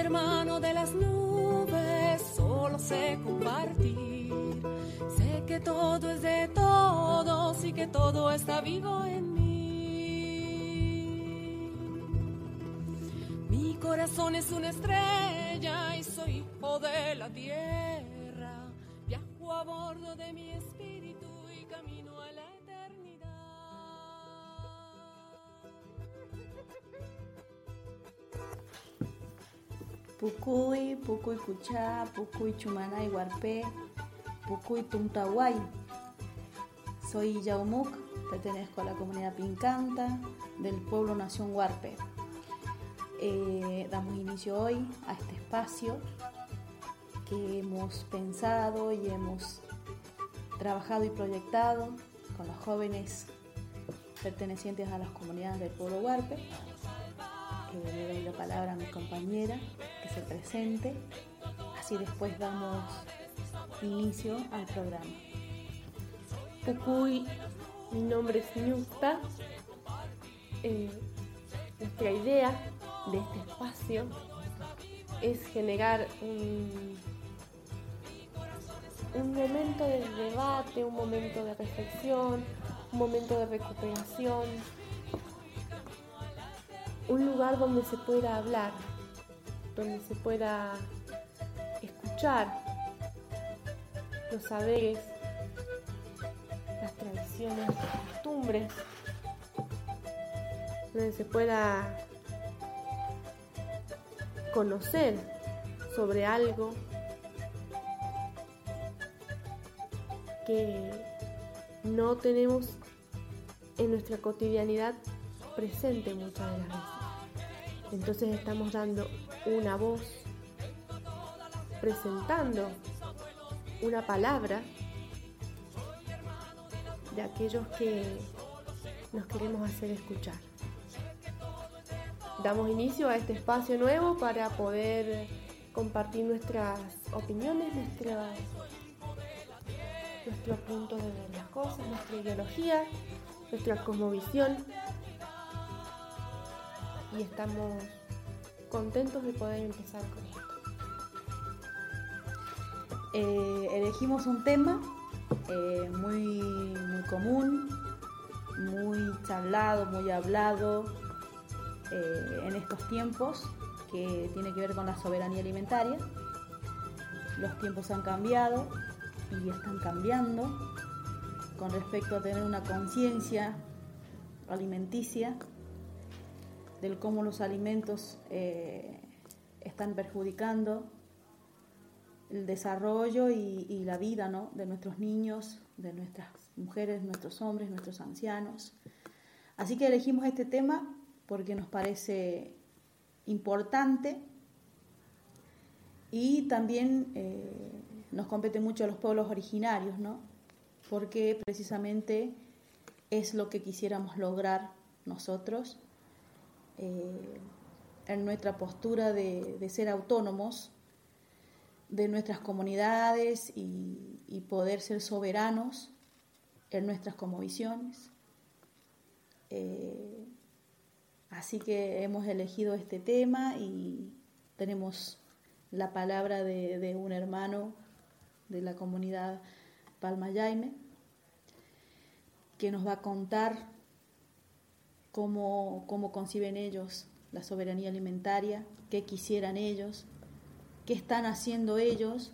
hermano de las nubes, solo sé compartir. Sé que todo es de todos y que todo está vivo en mí. Mi corazón es una estrella y soy hijo de la tierra. Viajo a bordo de mi espíritu Pucuy, Pucuy Cuchá, Pucuy Chumanay Huarpé, Pucuy Tumtahuay. Soy Yaumuk, pertenezco a la comunidad Pincanta del pueblo Nación Huarpe. Eh, damos inicio hoy a este espacio que hemos pensado y hemos trabajado y proyectado con los jóvenes pertenecientes a las comunidades del pueblo Huarpe. Eh, le doy la palabra a mi compañera que se presente, así después damos inicio al programa. Pucuy, mi nombre es Ñusta. Eh, nuestra idea de este espacio es generar un, un momento de debate, un momento de reflexión, un momento de recuperación, un lugar donde se pueda hablar, donde se pueda escuchar los saberes, las tradiciones, las costumbres, donde se pueda conocer sobre algo que no tenemos en nuestra cotidianidad presente muchas de las veces. Entonces estamos dando una voz, presentando una palabra de aquellos que nos queremos hacer escuchar. Damos inicio a este espacio nuevo para poder compartir nuestras opiniones, nuestras, nuestros puntos de las cosas, nuestra ideología, nuestra cosmovisión. Y estamos contentos de poder empezar con esto. Eh, elegimos un tema eh, muy, muy común, muy charlado, muy hablado eh, en estos tiempos, que tiene que ver con la soberanía alimentaria. Los tiempos han cambiado y están cambiando con respecto a tener una conciencia alimenticia del cómo los alimentos eh, están perjudicando el desarrollo y, la vida ¿no? de nuestros niños, de nuestras mujeres, nuestros hombres, nuestros ancianos. Así que elegimos este tema porque nos parece importante y también eh, nos compete mucho a los pueblos originarios, ¿no? porque precisamente es lo que quisiéramos lograr nosotros eh, en nuestra postura de, ser autónomos de nuestras comunidades y, poder ser soberanos en nuestras cosmovisiones. Eh, así que hemos elegido este tema y tenemos la palabra de, de un hermano de la comunidad Palma Jaime, que nos va a contar cómo, cómo conciben ellos la soberanía alimentaria, qué quisieran ellos, qué están haciendo ellos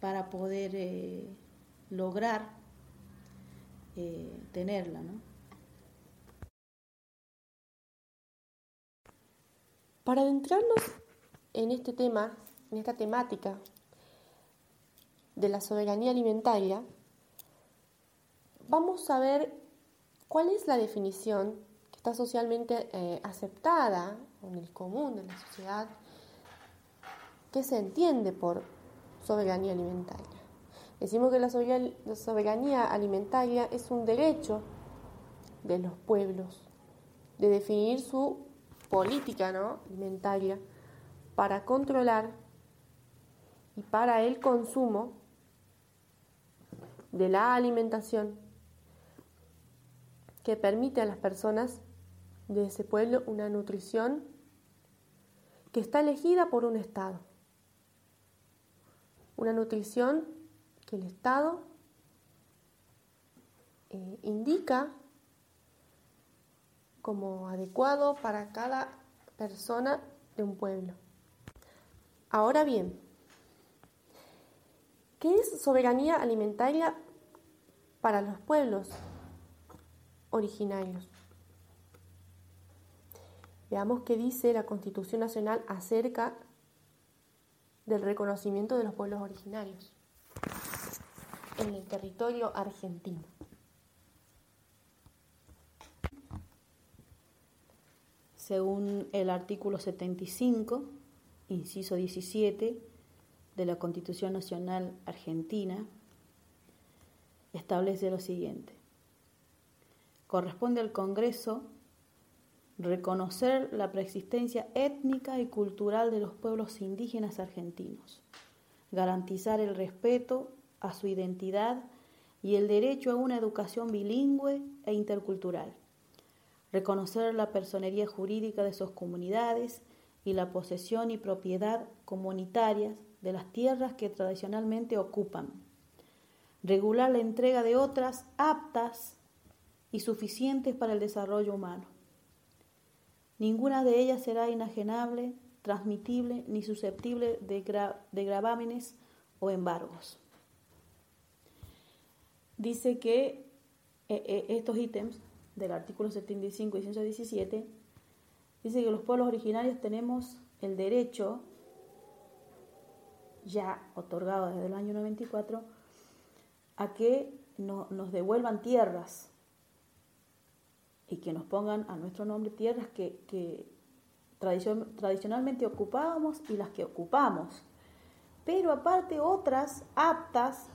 para poder eh, lograr eh, tenerla. ¿no? Para adentrarnos en este tema, en esta temática de la soberanía alimentaria, vamos a ver cuál es la definición socialmente eh, aceptada en el común de la sociedad, que se entiende por soberanía alimentaria. Decimos que la soberanía alimentaria es un derecho de los pueblos de definir su política ¿no? alimentaria para controlar y para el consumo de la alimentación que permite a las personas de ese pueblo una nutrición que está elegida por un Estado. Una nutrición que el Estado eh, indica como adecuado para cada persona de un pueblo. Ahora bien, ¿qué es soberanía alimentaria para los pueblos originarios? Veamos qué dice la Constitución Nacional acerca del reconocimiento de los pueblos originarios en el territorio argentino. Según el artículo 75, inciso 17 de la Constitución Nacional Argentina, establece lo siguiente. Corresponde al Congreso reconocer la preexistencia étnica y cultural de los pueblos indígenas argentinos, garantizar el respeto a su identidad y el derecho a una educación bilingüe e intercultural, reconocer la personería jurídica de sus comunidades y la posesión y propiedad comunitarias de las tierras que tradicionalmente ocupan, regular la entrega de otras aptas y suficientes para el desarrollo humano. Ninguna de ellas será enajenable, transmitible ni susceptible de, de gravámenes o embargos. Dice que eh, eh, estos ítems del artículo 75 y 117 dice que los pueblos originarios tenemos el derecho ya otorgado desde el año 94 a que nos devuelvan tierras y que nos pongan a nuestro nombre tierras que, tradicionalmente ocupábamos y las que ocupamos, pero aparte otras aptas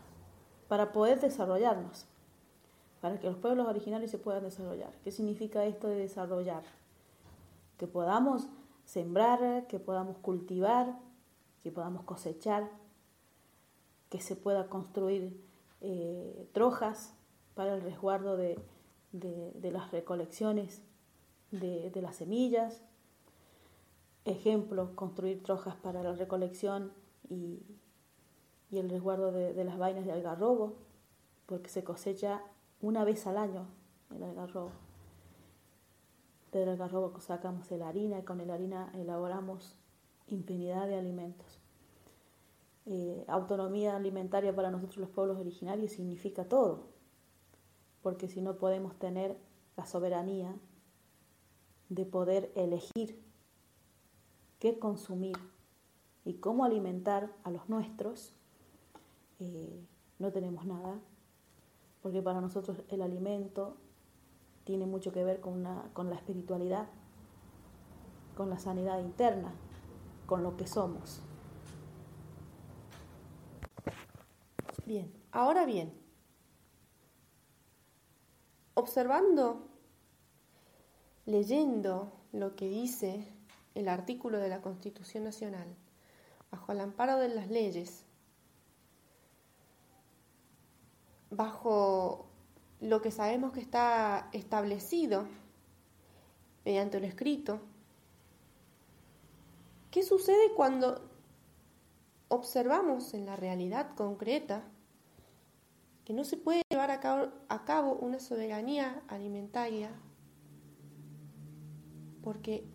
para poder desarrollarnos, para que los pueblos originarios se puedan desarrollar. ¿Qué significa esto de desarrollar? Que podamos sembrar, que podamos cultivar, que podamos cosechar, que se pueda construir eh, trojas para el resguardo de, las recolecciones de, las semillas. Ejemplo, construir trojas para la recolección y, y el resguardo de, las vainas de algarrobo, porque se cosecha una vez al año el algarrobo. Del algarrobo sacamos la harina y con la harina elaboramos infinidad de alimentos. Eh, autonomía alimentaria para nosotros los pueblos originarios significa todo, porque si no podemos tener la soberanía de poder elegir qué consumir y cómo alimentar a los nuestros, eh, no tenemos nada, porque para nosotros el alimento tiene mucho que ver con, con la espiritualidad, con la sanidad interna, con lo que somos. Bien, ahora bien, observando, leyendo lo que dice el artículo de la Constitución Nacional, bajo el amparo de las leyes, bajo lo que sabemos que está establecido mediante lo escrito. ¿Qué sucede cuando observamos en la realidad concreta que no se puede llevar a cabo, una soberanía alimentaria porque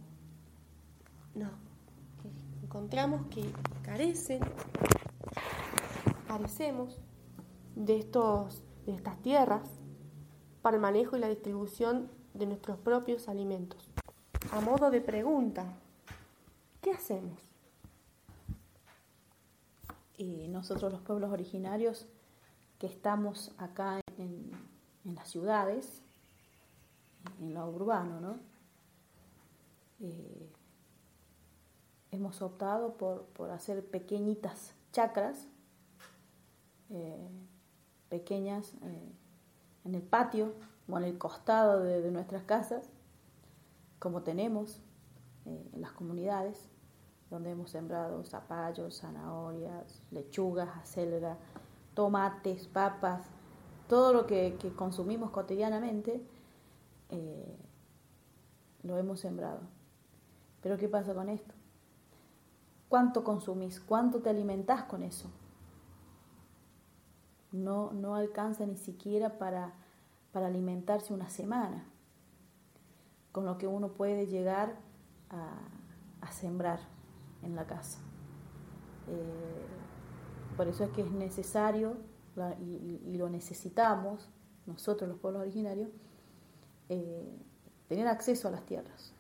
no, encontramos que carecen, carecemos de, estos, de estas tierras para el manejo y la distribución de nuestros propios alimentos. A modo de pregunta, ¿qué hacemos? Y nosotros los pueblos originarios que estamos acá en, las ciudades, en lo urbano, ¿no? Eh, hemos optado por, por, hacer pequeñitas chacras eh, pequeñas eh, en el patio o en el costado de, nuestras casas, como tenemos en las comunidades, donde hemos sembrado zapallos, zanahorias, lechugas, acelga, tomates, papas, todo lo que, consumimos cotidianamente, eh, lo hemos sembrado. Pero ¿qué pasa con esto? ¿Cuánto consumís? ¿Cuánto te alimentás con eso? No, no alcanza ni siquiera para, para alimentarse una semana, con lo que uno puede llegar a, sembrar en la casa. Eh, por eso es que es necesario y, lo necesitamos, nosotros los pueblos originarios, eh, tener acceso a las tierras,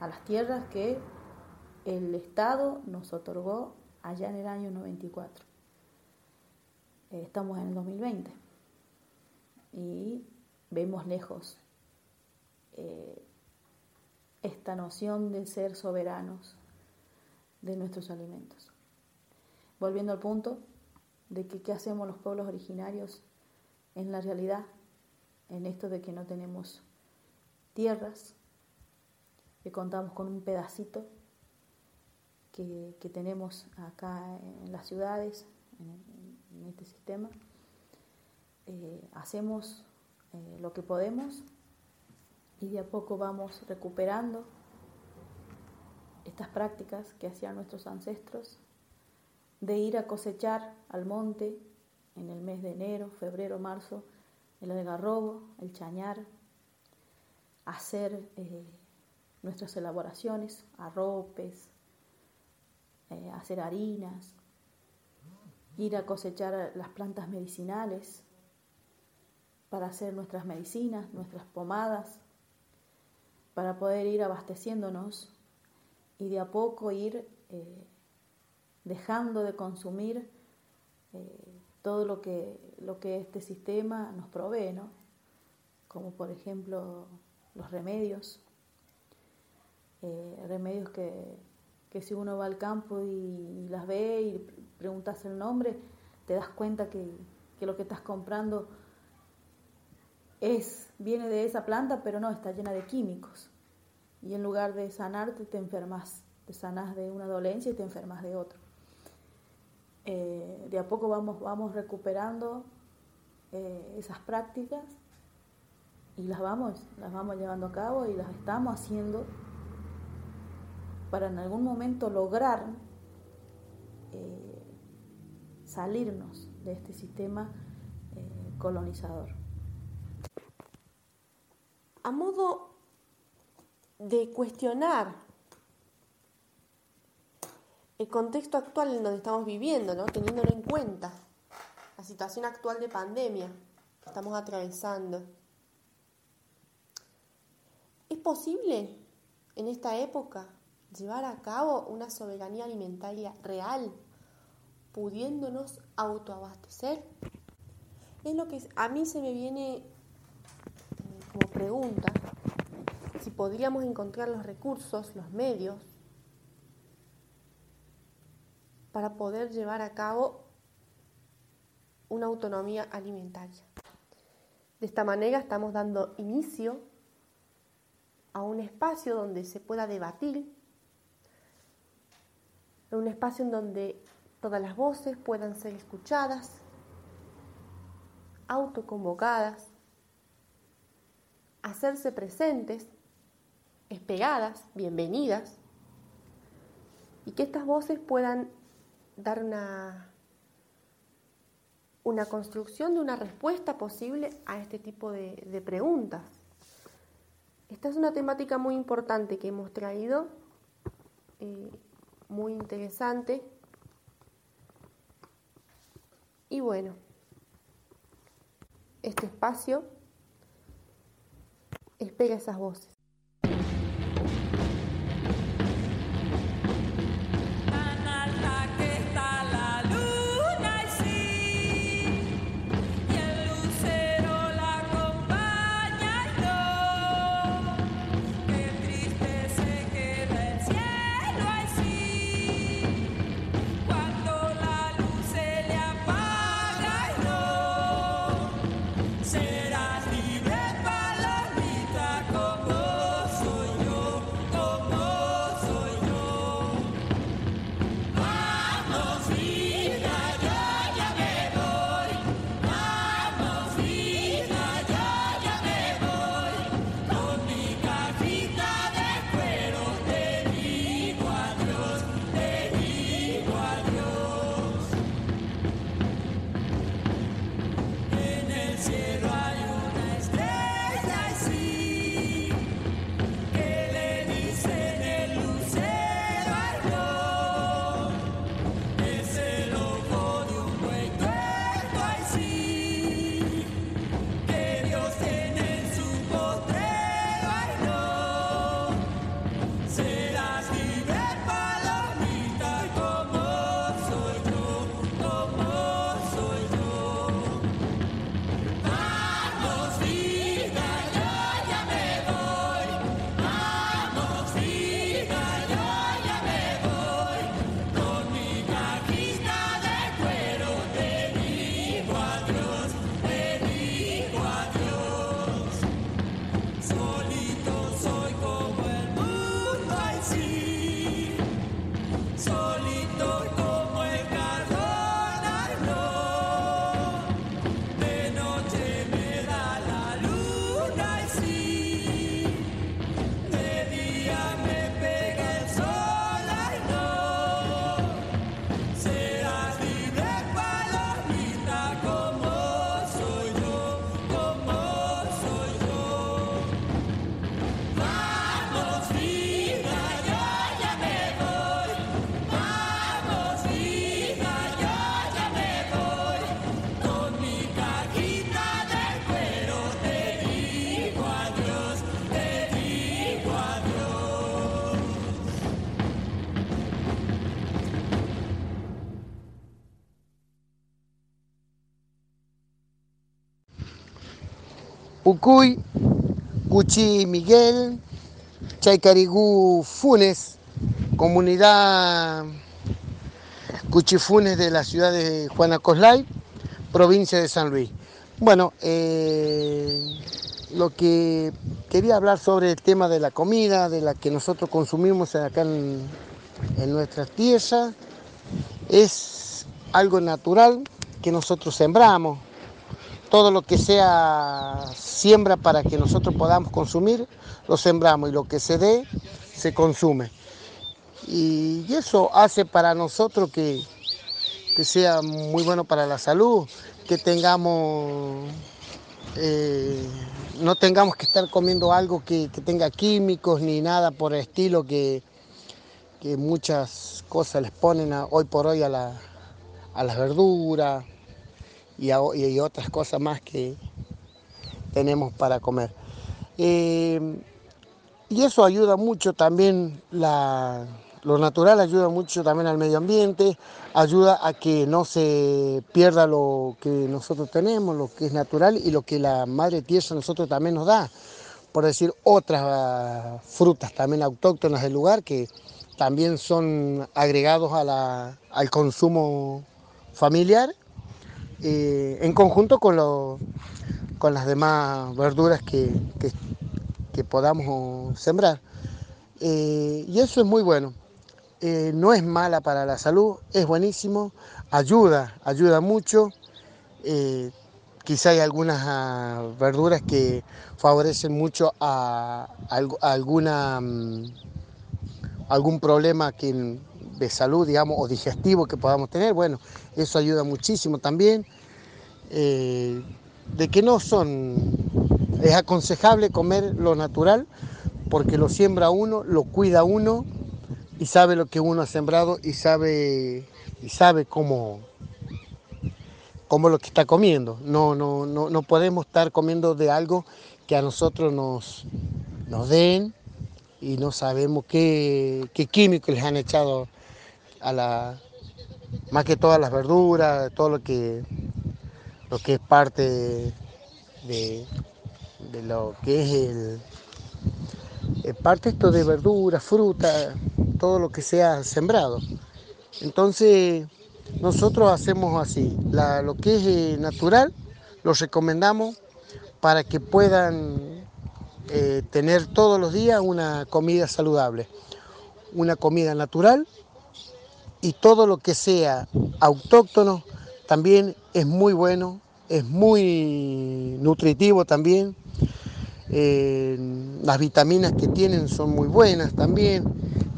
a las tierras que el Estado nos otorgó allá en el año 94. Eh, estamos en el 2020 y vemos lejos esta noción de ser soberanos de nuestros alimentos. Volviendo al punto de que qué hacemos los pueblos originarios en la realidad, en esto de que no tenemos tierras, que contamos con un pedacito que, tenemos acá en las ciudades, en, este sistema, eh, hacemos eh, lo que podemos y de a poco vamos recuperando estas prácticas que hacían nuestros ancestros de ir a cosechar al monte en el mes de enero, febrero, marzo, el algarrobo, el chañar, hacer eh, nuestras elaboraciones, arropes, eh, hacer harinas, ir a cosechar las plantas medicinales para hacer nuestras medicinas, nuestras pomadas, para poder ir abasteciéndonos y de a poco ir eh, dejando de consumir eh, todo lo que, lo que este sistema nos provee, ¿no? como por ejemplo los remedios, eh, remedios que, si uno va al campo y, las ve y preguntas el nombre, te das cuenta que, que lo que estás comprando es, viene de esa planta, pero no, está llena de químicos y en lugar de sanarte te enfermas, te sanas de una dolencia y te enfermas de otro. Eh, de a poco vamos, vamos recuperando eh, esas prácticas y las vamos, las vamos llevando a cabo y las estamos haciendo para en algún momento lograr eh, salirnos de este sistema colonizador. A modo de cuestionar el contexto actual en donde estamos viviendo, ¿no? teniéndolo en cuenta, la situación actual de pandemia que estamos atravesando. ¿Es posible en esta época llevar a cabo una soberanía alimentaria real, pudiéndonos autoabastecer? Es lo que a mí se me viene eh, como pregunta si podríamos encontrar los recursos, los medios, para poder llevar a cabo una autonomía alimentaria. De esta manera estamos dando inicio a un espacio donde se pueda debatir, un espacio en donde todas las voces puedan ser escuchadas, autoconvocadas, hacerse presentes esperadas, bienvenidas, y que estas voces puedan dar una, una construcción de una respuesta posible a este tipo de, preguntas. Esta es una temática muy importante que hemos traído, eh, muy interesante. Y bueno, este espacio espera esas voces. Pucuy, Cuchi Miguel, Chaycarigú Funes, comunidad Cuchifunes de la ciudad de Juana Coslay, provincia de San Luis. Bueno, eh, lo que quería hablar sobre el tema de la comida, de la que nosotros consumimos acá en, en nuestras tierras, es algo natural que nosotros sembramos. Todo lo que sea siembra para que nosotros podamos consumir, lo sembramos y lo que se dé, se consume. Y eso hace para nosotros que, que sea muy bueno para la salud, que tengamos, eh, no tengamos que estar comiendo algo que, tenga químicos ni nada por el estilo que, que muchas cosas les ponen hoy por hoy a las verduras y, otras cosas más que tenemos para comer. Eh, y eso ayuda mucho también la, lo natural ayuda mucho también al medio ambiente, ayuda a que no se pierda lo que nosotros tenemos, lo que es natural y lo que la madre tierra nosotros también nos da. Por decir, otras frutas también autóctonas del lugar que también son agregados a la, al consumo familiar en conjunto con, lo, con las demás verduras que, que, podamos sembrar. Eh, y eso es muy bueno. Eh, no es mala para la salud, es buenísimo, ayuda, ayuda mucho. Eh, quizá hay algunas uh, verduras que favorecen mucho a, a, alguna, um, algún problema que, de salud, digamos, o digestivo que podamos tener. Bueno, eso ayuda muchísimo también. Eh, de que no son, es aconsejable comer lo natural porque lo siembra uno, lo cuida uno y sabe lo que uno ha sembrado y sabe, y sabe cómo, cómo lo que está comiendo. No, no, no, no podemos estar comiendo de algo que a nosotros nos, nos den y no sabemos qué, qué químicos les han echado a la, más que todas las verduras, todo lo que, lo que es parte de, de lo que es el, el parte esto de verduras, fruta, todo lo que sea sembrado. Entonces, nosotros hacemos así, la, lo que es eh, natural, lo recomendamos para que puedan eh, tener todos los días una comida saludable, una comida natural y todo lo que sea autóctono también es muy bueno, es muy nutritivo también. Eh, las vitaminas que tienen son muy buenas también.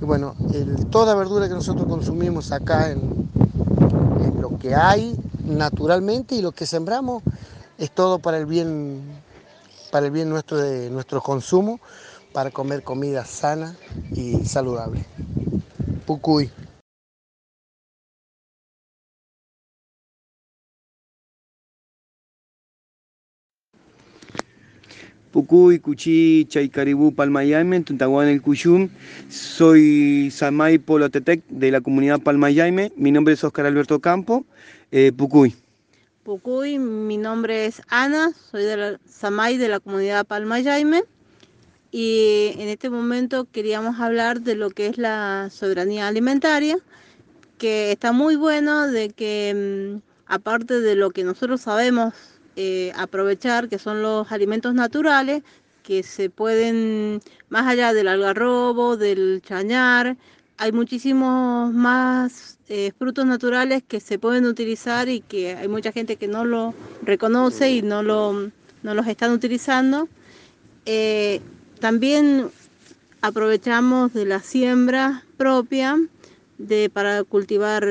Y bueno, el, toda verdura que nosotros consumimos acá en, en, lo que hay naturalmente y lo que sembramos es todo para el bien, para el bien nuestro de nuestro consumo, para comer comida sana y saludable. Pucuy. Pucuy, Cuchí, Chaycaribú, Palmayaime, Tuntahuán, el Cuyum. Soy Samay Polotetec de la comunidad Palmayaime. Mi nombre es Oscar Alberto Campo, eh, Pucuy. Pucuy, mi nombre es Ana, soy de la Samay de la comunidad Palmayaime. Y en este momento queríamos hablar de lo que es la soberanía alimentaria, que está muy bueno de que mm, aparte de lo que nosotros sabemos eh, aprovechar, que son los alimentos naturales, que se pueden, más allá del algarrobo, del chañar, hay muchísimos más eh, frutos naturales que se pueden utilizar y que hay mucha gente que no lo reconoce y no, lo, no los están utilizando. Eh, también aprovechamos de la siembra propia de, para cultivar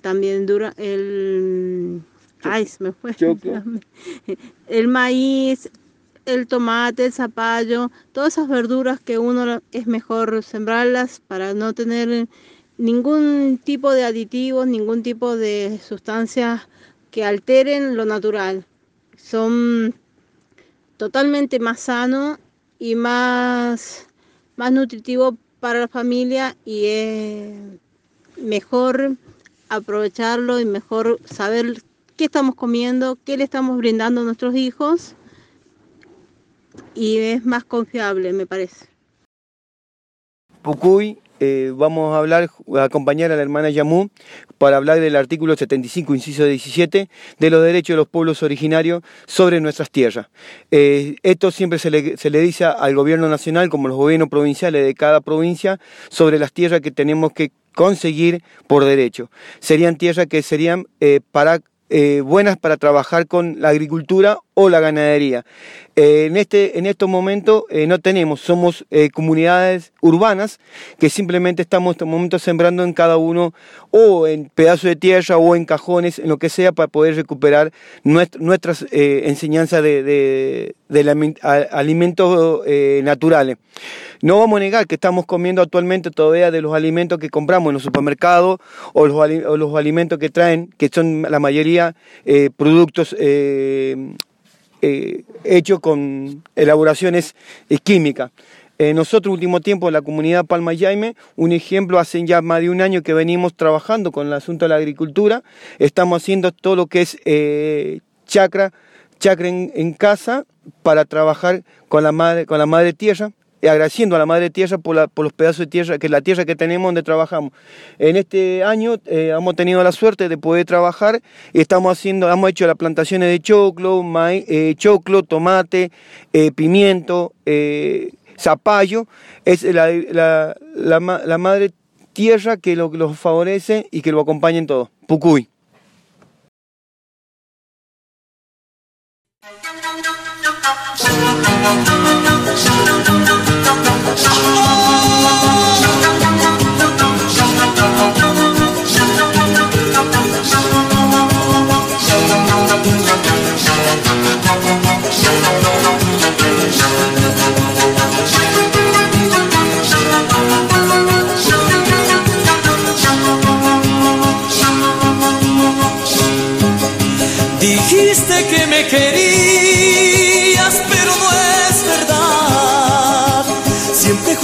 también dura, el Ay, se me fue. El maíz, el tomate, el zapallo, todas esas verduras que uno es mejor sembrarlas para no tener ningún tipo de aditivos, ningún tipo de sustancias que alteren lo natural. Son totalmente más sanos y más, más nutritivos para la familia y es mejor aprovecharlo y mejor saber qué estamos comiendo, qué le estamos brindando a nuestros hijos y es más confiable, me parece. Pucuy, eh, vamos a hablar, a acompañar a la hermana Yamú para hablar del artículo 75, inciso 17, de los derechos de los pueblos originarios sobre nuestras tierras. Eh, esto siempre se le, se le dice al gobierno nacional, como los gobiernos provinciales de cada provincia, sobre las tierras que tenemos que conseguir por derecho. Serían tierras que serían eh, para eh, buenas para trabajar con la agricultura o la ganadería. Eh, en, este, en estos momentos eh, no tenemos, somos comunidades urbanas que simplemente estamos en estos momentos sembrando en cada uno o en pedazos de tierra o en cajones, en lo que sea, para poder recuperar nuestras enseñanzas de, alimentos naturales. No vamos a negar que estamos comiendo actualmente todavía de los alimentos que compramos en los supermercados o los, alimentos que traen, que son la mayoría eh, productos eh, eh, hechos con elaboraciones químicas. nosotros, último tiempo, en la comunidad Palma Jaime, un ejemplo, hace ya más de un año que venimos trabajando con el asunto de la agricultura, estamos haciendo todo lo que es chacra, chacra en, casa para trabajar con la madre, con la madre tierra, agradeciendo a la Madre Tierra por, los pedazos de tierra, que es la tierra que tenemos donde trabajamos. En este año eh, hemos tenido la suerte de poder trabajar estamos haciendo, hemos hecho las plantaciones de choclo, eh, choclo, tomate, eh, pimiento, zapallo. Es la, Madre Tierra que lo, los favorece y que lo acompaña en todo. Pucuy.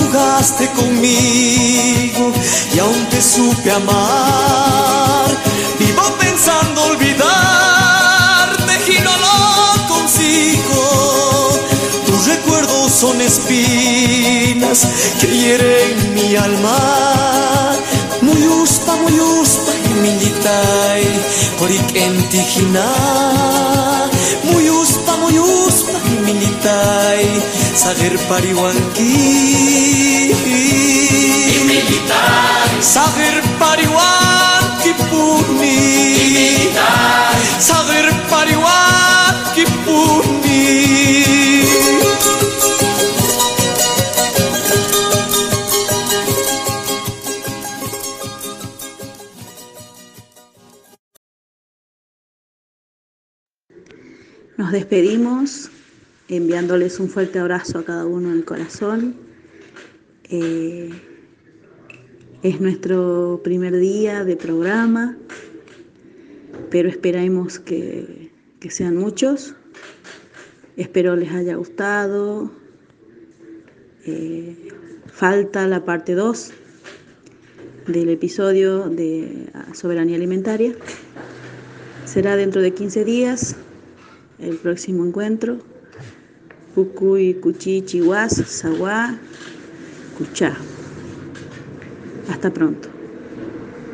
jugaste conmigo y aún te supe amar. Vivo pensando olvidarte y no lo consigo. Tus recuerdos son espinas que hieren mi alma. Muy uspa, muy uspa, militai, horik entijina. Muy uspa, muy uspa, militai, sager pariwanki. Sager pariwanki puni. Sager pariwanki puni. Nos despedimos enviándoles un fuerte abrazo a cada uno en el corazón. Eh, es nuestro primer día de programa, pero esperamos que, que sean muchos. Espero les haya gustado. Eh, falta la parte 2 del episodio de soberanía alimentaria. Será dentro de 15 días el próximo encuentro. Pucuy, Cuchi, Chihuas, Saguá, Cuchá. Hasta pronto.